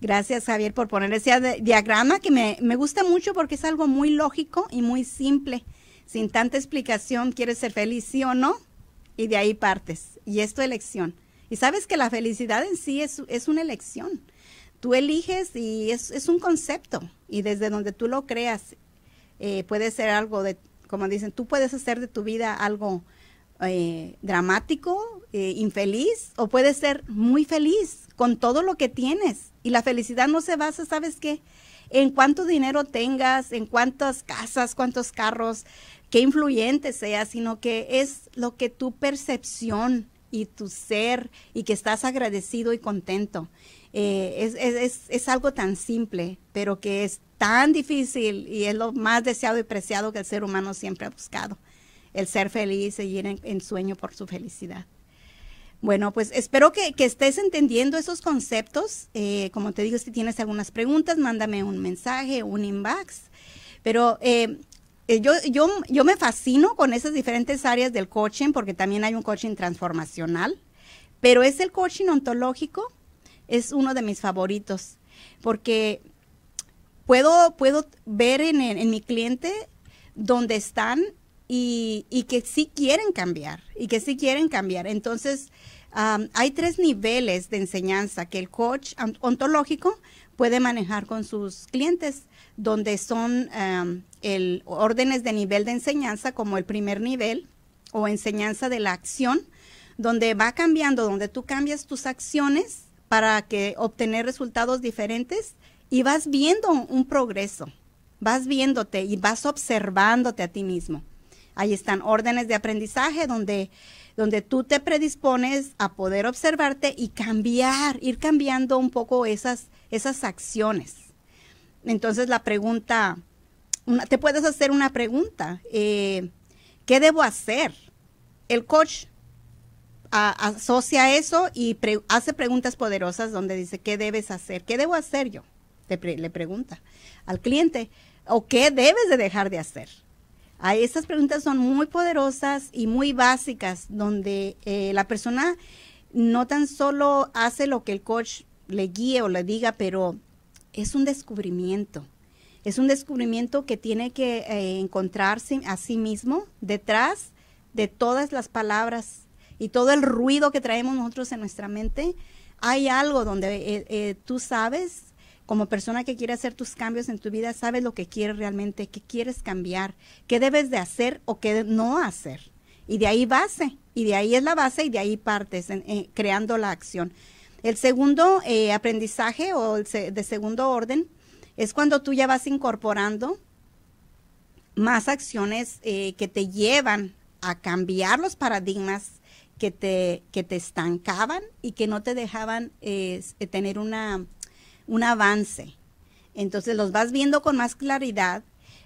Gracias Javier por poner ese diagrama que me, gusta mucho porque es algo muy lógico y muy simple. Sin tanta explicación, ¿quieres ser feliz sí o no? Y de ahí partes. Y es tu elección. Y sabes que la felicidad en sí es una elección. Tú eliges y es, un concepto. Y desde donde tú lo creas, eh, puede ser algo de, como dicen, tú puedes hacer de tu vida algo eh, dramático, eh, infeliz, o puede ser muy feliz con todo lo que tienes. Y la felicidad no se basa, ¿sabes qué? En cuánto dinero tengas, en cuántas casas, cuántos carros, qué influyente seas, sino que es lo que tu percepción y tu ser y que estás agradecido y contento. Eh, es, es, es, algo tan simple, pero que es tan difícil y es lo más deseado y preciado que el ser humano siempre ha buscado el ser feliz, seguir en, sueño por su felicidad. Bueno, pues espero que, estés entendiendo esos conceptos. Eh, como te digo, si tienes algunas preguntas, mándame un mensaje, un inbox. Pero eh, eh, yo, me fascino con esas diferentes áreas del coaching, porque también hay un coaching transformacional, pero es el coaching ontológico, es uno de mis favoritos, porque puedo, ver en, mi cliente donde están y, que sí quieren cambiar, y que sí quieren cambiar. Entonces, hay tres niveles de enseñanza que el coach ontológico puede manejar con sus clientes, donde son el, órdenes de nivel de enseñanza como el primer nivel o enseñanza de la acción, donde va cambiando, donde tú cambias tus acciones para que obtener resultados diferentes y vas viendo un progreso, vas viéndote y vas observándote a ti mismo. Ahí están órdenes de aprendizaje donde, donde tú te predispones a poder observarte y cambiar, ir cambiando un poco esas, esas acciones. Entonces la pregunta, te puedes hacer una pregunta, eh, ¿qué debo hacer? El coach asocia eso y hace preguntas poderosas donde dice, ¿qué debes hacer? ¿Qué debo hacer yo? le pregunta al cliente, ¿o qué debes de dejar de hacer? estas preguntas son muy poderosas y muy básicas, donde eh, la persona no tan solo hace lo que el coach le guíe o le diga, pero es un descubrimiento. Es un descubrimiento que tiene que eh, encontrarse a sí mismo detrás de todas las palabras y todo el ruido que traemos nosotros en nuestra mente. Hay algo donde eh, tú sabes como persona que quiere hacer tus cambios en tu vida, sabes lo que quieres realmente, qué quieres cambiar, qué debes de hacer o qué no hacer. Y de ahí base, y de ahí es la base y de ahí partes, creando la acción. El segundo eh, aprendizaje o de segundo orden es cuando tú ya vas incorporando más acciones eh, que te llevan a cambiar los paradigmas que te, que te estancaban y que no te dejaban eh, tener una un avance. Entonces los vas viendo con más claridad,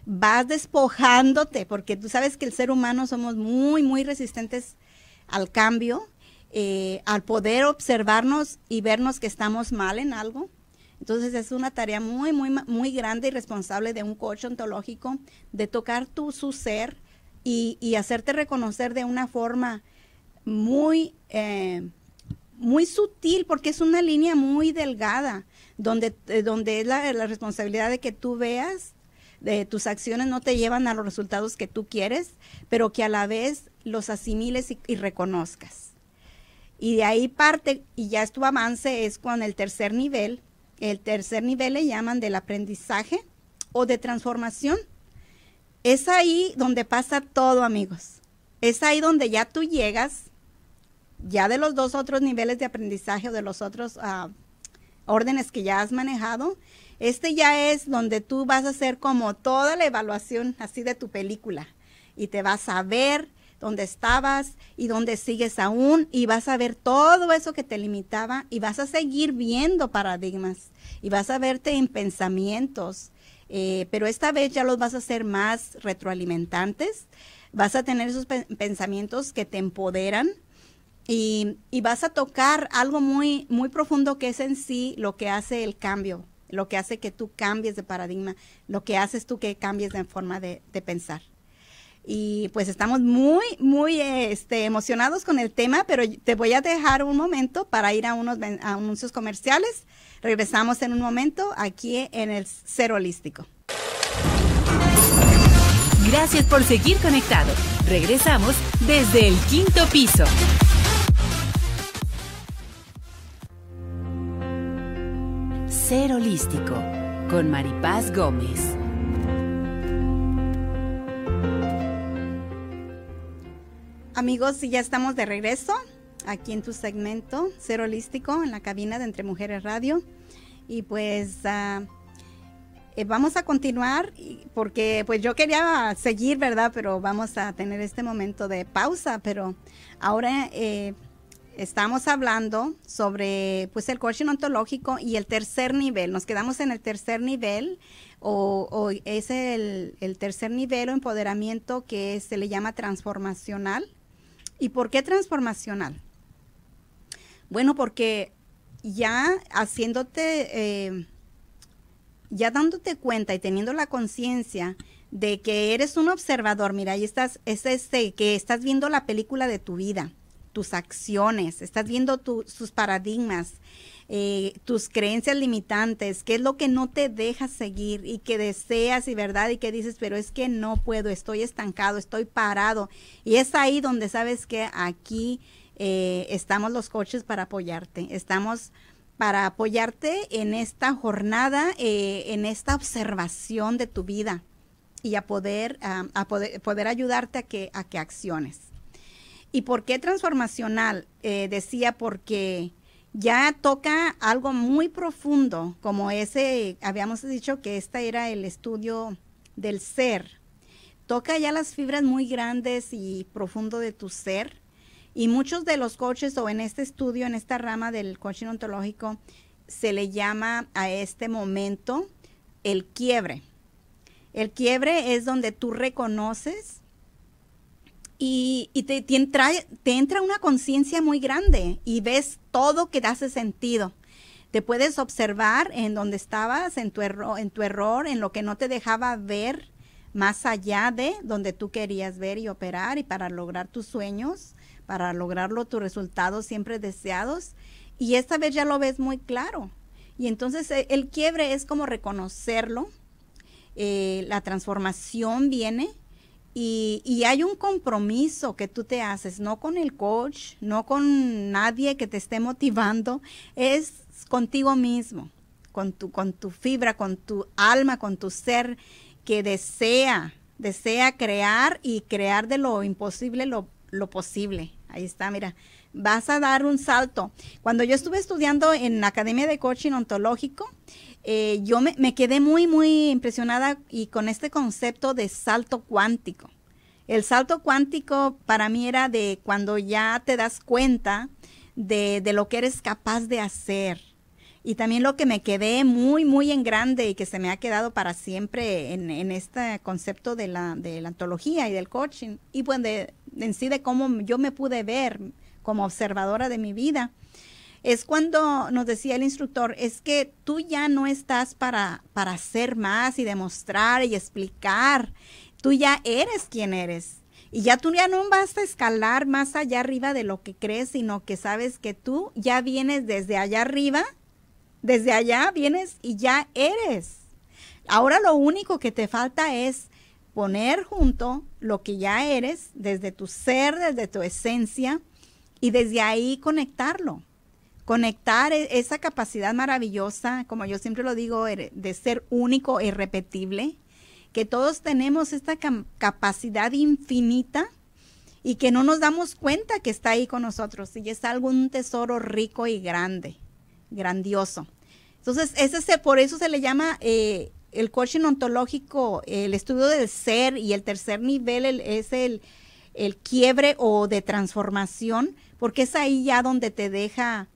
vas despojándote, porque tú sabes que el ser humano somos muy, muy resistentes al cambio, eh, al poder observarnos y vernos que estamos mal en algo. Entonces es una tarea muy, muy, muy grande y responsable de un coach ontológico de tocar tu su ser y, hacerte reconocer de una forma muy, eh, muy sutil, porque es una línea muy delgada, donde, eh, donde es la, la, responsabilidad de que tú veas, de tus acciones no te llevan a los resultados que tú quieres, pero que a la vez los asimiles y, y reconozcas. Y de ahí parte, y ya es tu avance, es con el tercer nivel. El tercer nivel le llaman del aprendizaje o de transformación. Es ahí donde pasa todo, amigos. Es ahí donde ya tú llegas ya de los dos otros niveles de aprendizaje o de los otros uh, órdenes que ya has manejado, este ya es donde tú vas a hacer como toda la evaluación así de tu película y te vas a ver dónde estabas y dónde sigues aún y vas a ver todo eso que te limitaba y vas a seguir viendo paradigmas y vas a verte en pensamientos, eh, pero esta vez ya los vas a hacer más retroalimentantes, vas a tener esos pe pensamientos que te empoderan, y, y, vas a tocar algo muy, muy profundo que es en sí lo que hace el cambio, lo que hace que tú cambies de paradigma, lo que haces tú que cambies de forma de, de pensar. Y pues estamos muy, muy este, emocionados con el tema, pero te voy a dejar un momento para ir a unos anuncios comerciales. Regresamos en un momento aquí en el Cero Holístico. Gracias por seguir conectado. Regresamos desde el quinto piso. Ser holístico con Maripaz Gómez. Amigos, ya estamos de regreso aquí en tu segmento Ser holístico en la cabina de Entre Mujeres Radio. Y pues uh, vamos a continuar porque pues yo quería seguir, ¿verdad? Pero vamos a tener este momento de pausa. Pero ahora eh, estamos hablando sobre pues el coaching ontológico y el tercer nivel. Nos quedamos en el tercer nivel o, o es el, el, tercer nivel o empoderamiento que se le llama transformacional. ¿Y por qué transformacional? Bueno, porque ya haciéndote, eh, ya dándote cuenta y teniendo la conciencia de que eres un observador, mira, ahí estás, es este, que estás viendo la película de tu vida tus acciones, estás viendo tu, sus paradigmas, eh, tus creencias limitantes, qué es lo que no te deja seguir y que deseas y verdad y que dices, pero es que no puedo, estoy estancado, estoy parado. Y es ahí donde sabes que aquí eh, estamos los coaches para apoyarte, estamos para apoyarte en esta jornada, eh, en esta observación de tu vida y a poder, a poder, poder ayudarte a que, a que acciones. ¿Y por qué transformacional? Decía porque ya toca algo muy profundo, como ese, habíamos dicho que este era el estudio del ser. Toca ya las fibras muy grandes y profundo de tu ser. Y muchos de los coaches o en este estudio, en esta rama del coaching ontológico, se le llama a este momento el quiebre. El quiebre es donde tú reconoces y, te, te, entra, te una conciencia muy grande y ves todo que te hace sentido. Te puedes observar en donde estabas, en tu, error, en tu error, en lo que no te dejaba ver más allá de donde tú querías ver y operar y para lograr tus sueños, para lograrlo tus resultados siempre deseados. Y esta vez ya lo ves muy claro. Y entonces eh, el quiebre es como reconocerlo, eh, la transformación viene y, hay un compromiso que tú te haces, no con el coach, no con nadie que te esté motivando, es contigo mismo, con tu, con tu fibra, con tu alma, con tu ser que desea, desea crear y crear de lo imposible lo, lo posible. Ahí está, mira, vas a dar un salto. Cuando yo estuve estudiando en la Academia de Coaching Ontológico, eh, yo me, quedé muy, muy impresionada y con este concepto de salto cuántico. El salto cuántico para mí era de cuando ya te das cuenta de, de lo que eres capaz de hacer, y también lo que me quedé muy, muy en grande y que se me ha quedado para siempre en, este concepto de la, de la antología y del coaching, y pues de, en sí de cómo yo me pude ver como observadora de mi vida, es cuando nos decía el instructor, es que tú ya no estás para, para hacer más y demostrar y explicar, tú ya eres quien eres. Y ya tú ya no vas a escalar más allá arriba de lo que crees, sino que sabes que tú ya vienes desde allá arriba desde allá vienes y ya eres. Ahora lo único que te falta es poner junto lo que ya eres, desde tu ser, desde tu esencia, y desde ahí conectarlo. Conectar e-, esa capacidad maravillosa, como yo siempre lo digo, de ser único e irrepetible, que todos tenemos esta capacidad infinita y que no nos damos cuenta que está ahí con nosotros y es algún tesoro rico y grande grandioso. Entonces, ese por eso se le llama eh, el coaching ontológico, el estudio del ser y el tercer nivel es el, el, quiebre o de transformación, porque es ahí ya donde te deja,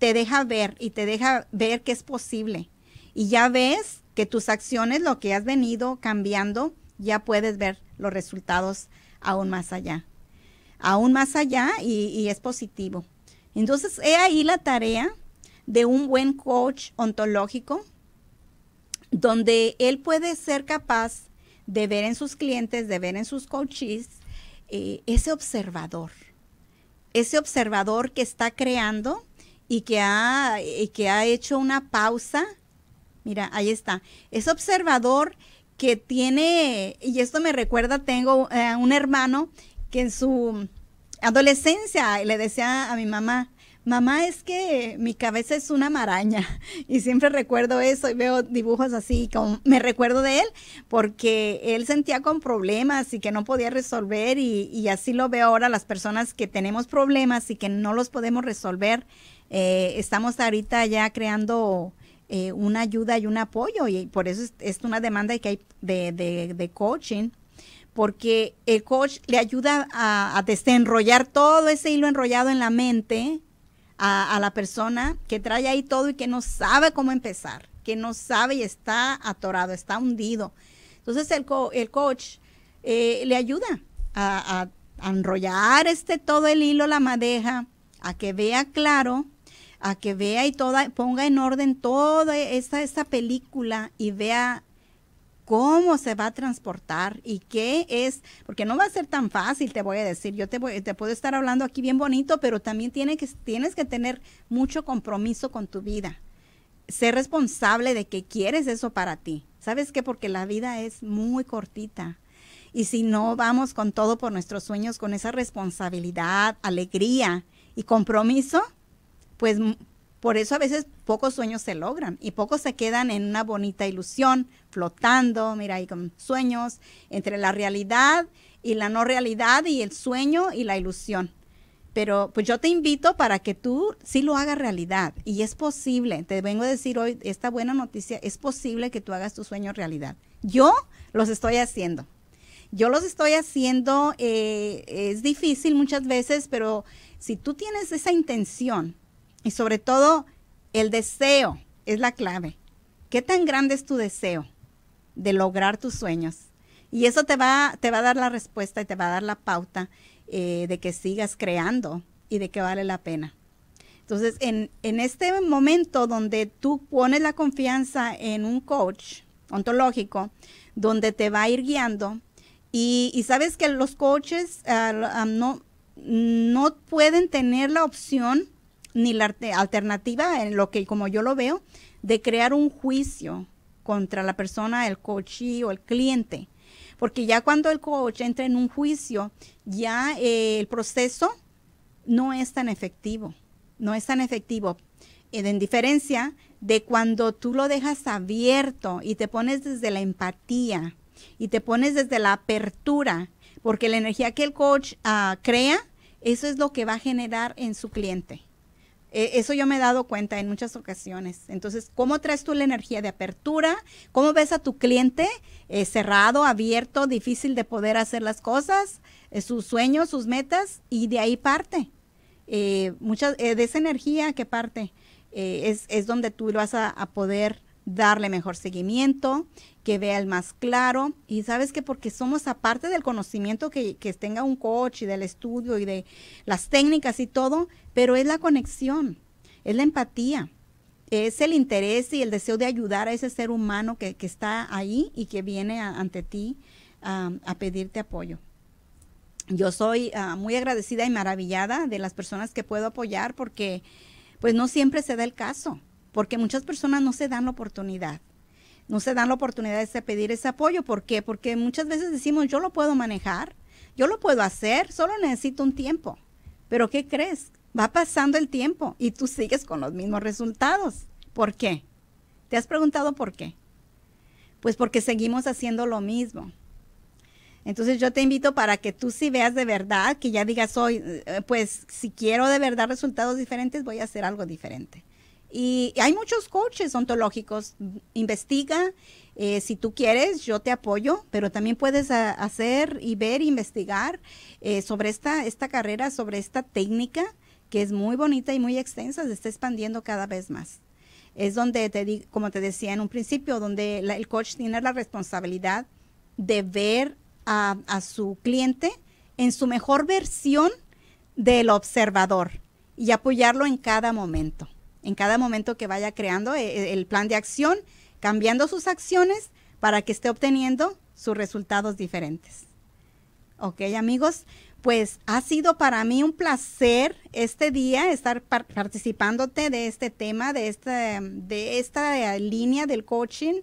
te deja ver y te deja ver que es posible. Y ya ves que tus acciones, lo que has venido cambiando, ya puedes ver los resultados aún más allá. Aún más allá y, es positivo. Entonces, he ahí la tarea de un buen coach ontológico, donde él puede ser capaz de ver en sus clientes, de ver en sus coaches, eh, ese observador, ese observador que está creando y que ha, que ha hecho una pausa. Mira, ahí está. Ese observador que tiene, y esto me recuerda, tengo eh, un hermano que en su adolescencia le decía a mi mamá, mamá, es que mi cabeza es una maraña. Y siempre recuerdo eso y veo dibujos así, como me recuerdo de él, porque él sentía con problemas y que no podía resolver y, así lo veo ahora las personas que tenemos problemas y que no los podemos resolver. Eh, estamos ahorita ya creando eh, una ayuda y un apoyo y por eso es, una demanda que hay de, de, coaching porque el coach le ayuda a, a, desenrollar todo ese hilo enrollado en la mente a, la persona que trae ahí todo y que no sabe cómo empezar, que no sabe y está atorado, está hundido. Entonces el, el coach eh, le ayuda a, enrollar este todo el hilo, la madeja, a que vea claro, a que vea y toda, ponga en orden toda esa, esa película y vea cómo se va a transportar y qué es, porque no va a ser tan fácil, te voy a decir, yo te, voy, te puedo estar hablando aquí bien bonito, pero también que, tienes que tener mucho compromiso con tu vida, ser responsable de que quieres eso para ti. ¿Sabes qué? Porque la vida es muy cortita. Y si no vamos con todo por nuestros sueños, con esa responsabilidad, alegría y compromiso, pues por eso a veces pocos sueños se logran y pocos se quedan en una bonita ilusión, flotando, mira ahí con sueños, entre la realidad y la no realidad y el sueño y la ilusión. Pero pues yo te invito para que tú sí lo hagas realidad y es posible, te vengo a decir hoy esta buena noticia, es posible que tú hagas tu sueño realidad. Yo los estoy haciendo. Yo los estoy haciendo, eh, es difícil muchas veces, pero si tú tienes esa intención, y sobre todo, el deseo es la clave. ¿Qué tan grande es tu deseo de lograr tus sueños? Y eso te va, te va a dar la respuesta y te va a dar la pauta eh, de que sigas creando y de que vale la pena. Entonces, en, este momento donde tú pones la confianza en un coach ontológico, donde te va a ir guiando, y, sabes que los coaches ah, ah, no, no pueden tener la opción ni la alternativa en lo que como yo lo veo de crear un juicio contra la persona, el coach o el cliente. Porque ya cuando el coach entra en un juicio, ya eh, el proceso no es tan efectivo, no es tan efectivo. En diferencia de cuando tú lo dejas abierto y te pones desde la empatía y te pones desde la apertura, porque la energía que el coach ah, crea, eso es lo que va a generar en su cliente. Eh, eso yo me he dado cuenta en muchas ocasiones. Entonces, ¿cómo traes tú la energía de apertura? ¿Cómo ves a tu cliente eh, cerrado, abierto, difícil de poder hacer las cosas, eh, sus sueños, sus metas? Y de ahí parte. muchas, de esa energía que parte. es, es, donde tú vas a, a poder darle mejor seguimiento, que vea el más claro. Y sabes que porque somos aparte del conocimiento que, que, tenga un coach y del estudio y de las técnicas y todo, pero es la conexión, es la empatía, es el interés y el deseo de ayudar a ese ser humano que, que está ahí y que viene ante ti a pedirte apoyo. Yo soy uh, muy agradecida y maravillada de las personas que puedo apoyar porque pues no siempre se da el caso, porque muchas personas no se dan la oportunidad. No se dan la oportunidad de pedir ese apoyo. ¿Por qué? Porque muchas veces decimos, yo lo puedo manejar, yo lo puedo hacer, solo necesito un tiempo. Pero ¿qué crees? Va pasando el tiempo y tú sigues con los mismos resultados. ¿Por qué? ¿Te has preguntado por qué? Pues porque seguimos haciendo lo mismo. Entonces yo te invito para que tú si veas de verdad, que ya digas hoy, eh, pues si quiero de verdad resultados diferentes, voy a hacer algo diferente. Y hay muchos coaches ontológicos. Investiga, eh, si tú quieres, yo te apoyo, pero también puedes hacer y ver, investigar eh, sobre esta, esta carrera, sobre esta técnica que es muy bonita y muy extensa, se está expandiendo cada vez más. Es donde, te como te decía en un principio, donde el coach tiene la responsabilidad de ver a, su cliente en su mejor versión del observador y apoyarlo en cada momento, en cada momento que vaya creando eh, eh, el plan de acción, cambiando sus acciones para que esté obteniendo sus resultados diferentes. Ok, amigos, pues ha sido para mí un placer este día estar participándote de este tema, de esta, de esta línea del coaching,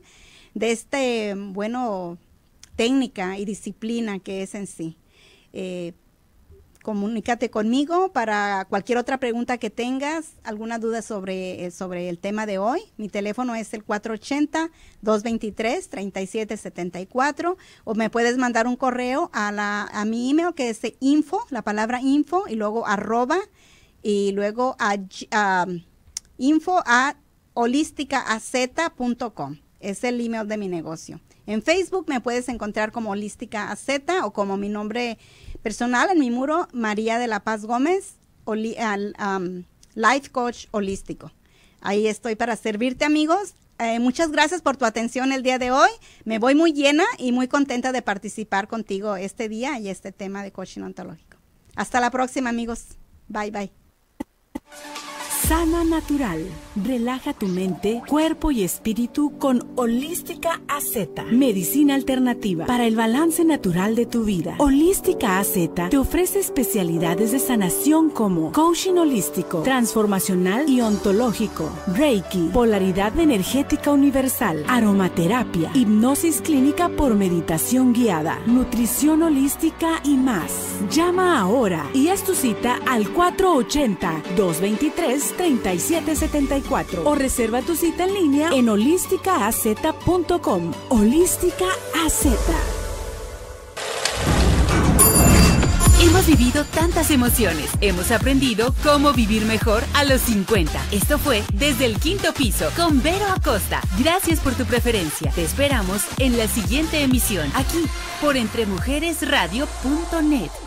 de este, bueno, técnica y disciplina que es en sí. Eh, comunícate conmigo para cualquier otra pregunta que tengas, alguna duda sobre, eh, sobre el tema de hoy. Mi teléfono es el 480-223-3774 o me puedes mandar un correo a, la, a mi email que es info, la palabra info y luego arroba y luego a, info a holísticaaz.com. Es el email de mi negocio. En Facebook me puedes encontrar como Holística o como mi nombre personal en mi muro, María de la Paz Gómez, Life Coach Holístico. Ahí estoy para servirte, amigos. Eh, muchas gracias por tu atención el día de hoy. Me voy muy llena y muy contenta de participar contigo este día y este tema de coaching ontológico. Hasta la próxima, amigos. Bye, bye. Sana Natural. Relaja tu mente, cuerpo y espíritu con Holística AZ. Medicina alternativa para el balance natural de tu vida. Holística AZ te ofrece especialidades de sanación como coaching holístico, transformacional y ontológico, Reiki, polaridad energética universal, aromaterapia, hipnosis clínica por meditación guiada, nutrición holística y más. Llama ahora y haz tu cita al 480 223 3774 o reserva tu cita en línea en holísticaaz.com. Holística. Hemos vivido tantas emociones, hemos aprendido cómo vivir mejor a los 50. Esto fue Desde el Quinto Piso con Vero Acosta. Gracias por tu preferencia. Te esperamos en la siguiente emisión, aquí por entremujeresradio.net.